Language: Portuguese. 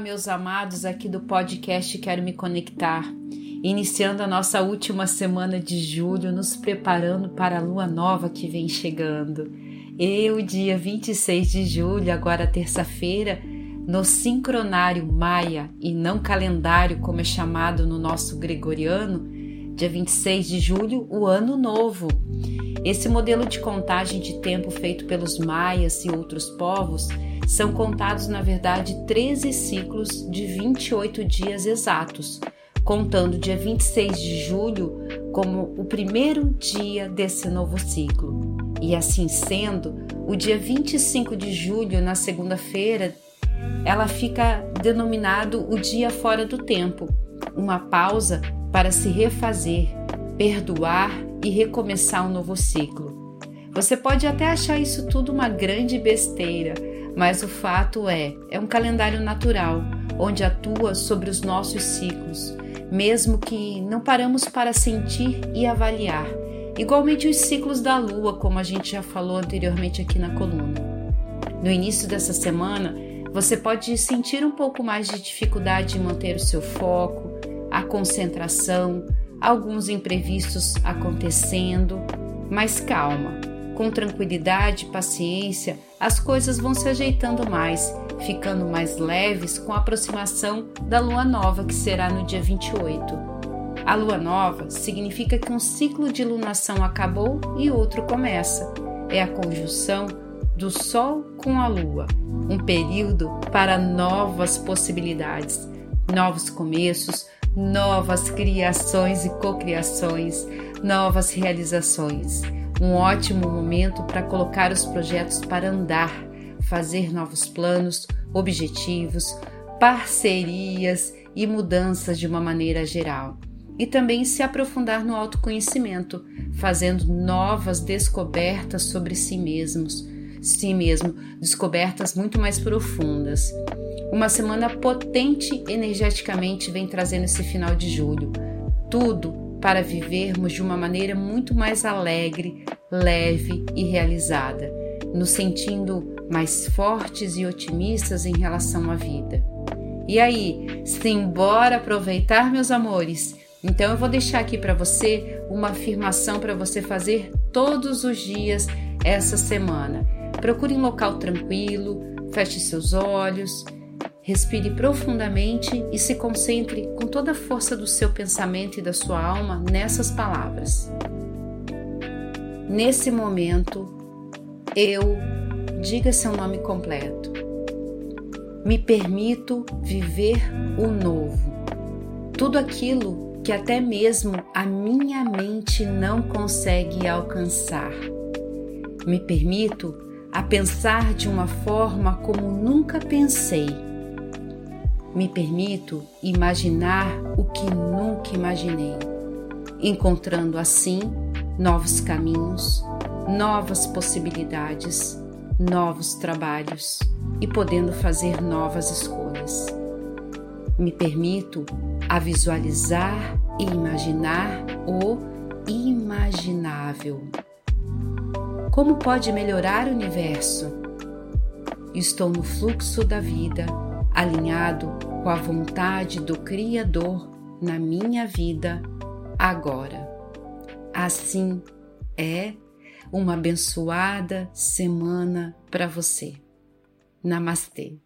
meus amados aqui do podcast Quero Me Conectar. Iniciando a nossa última semana de julho, nos preparando para a lua nova que vem chegando. Eu, dia 26 de julho, agora terça-feira, no sincronário maia e não calendário, como é chamado no nosso gregoriano, dia 26 de julho, o ano novo. Esse modelo de contagem de tempo feito pelos maias e outros povos são contados, na verdade, 13 ciclos de 28 dias exatos, contando dia 26 de julho como o primeiro dia desse novo ciclo. E assim sendo, o dia 25 de julho, na segunda-feira, ela fica denominado o dia fora do tempo, uma pausa para se refazer, perdoar e recomeçar um novo ciclo. Você pode até achar isso tudo uma grande besteira, mas o fato é, é um calendário natural, onde atua sobre os nossos ciclos, mesmo que não paramos para sentir e avaliar. Igualmente os ciclos da lua, como a gente já falou anteriormente aqui na coluna. No início dessa semana, você pode sentir um pouco mais de dificuldade em manter o seu foco, a concentração, alguns imprevistos acontecendo, mas calma, com tranquilidade e paciência, as coisas vão se ajeitando mais, ficando mais leves com a aproximação da lua nova, que será no dia 28. A lua nova significa que um ciclo de lunação acabou e outro começa. É a conjunção do Sol com a Lua, um período para novas possibilidades, novos começos, novas criações e cocriações, novas realizações. Um ótimo momento para colocar os projetos para andar, fazer novos planos, objetivos, parcerias e mudanças de uma maneira geral. E também se aprofundar no autoconhecimento, fazendo novas descobertas sobre si mesmos, si mesmo, descobertas muito mais profundas. Uma semana potente energeticamente vem trazendo esse final de julho. Tudo para vivermos de uma maneira muito mais alegre, leve e realizada, nos sentindo mais fortes e otimistas em relação à vida. E aí, simbora aproveitar, meus amores? Então eu vou deixar aqui para você uma afirmação para você fazer todos os dias essa semana. Procure um local tranquilo, feche seus olhos, respire profundamente e se concentre com toda a força do seu pensamento e da sua alma nessas palavras. Nesse momento, eu, diga seu nome completo. Me permito viver o novo. Tudo aquilo que até mesmo a minha mente não consegue alcançar. Me permito a pensar de uma forma como nunca pensei. Me permito imaginar o que nunca imaginei, encontrando assim novos caminhos, novas possibilidades, novos trabalhos e podendo fazer novas escolhas. Me permito a visualizar e imaginar o imaginável. Como pode melhorar o universo? Estou no fluxo da vida, alinhado com a vontade do Criador na minha vida agora. Assim é uma abençoada semana para você. Namastê.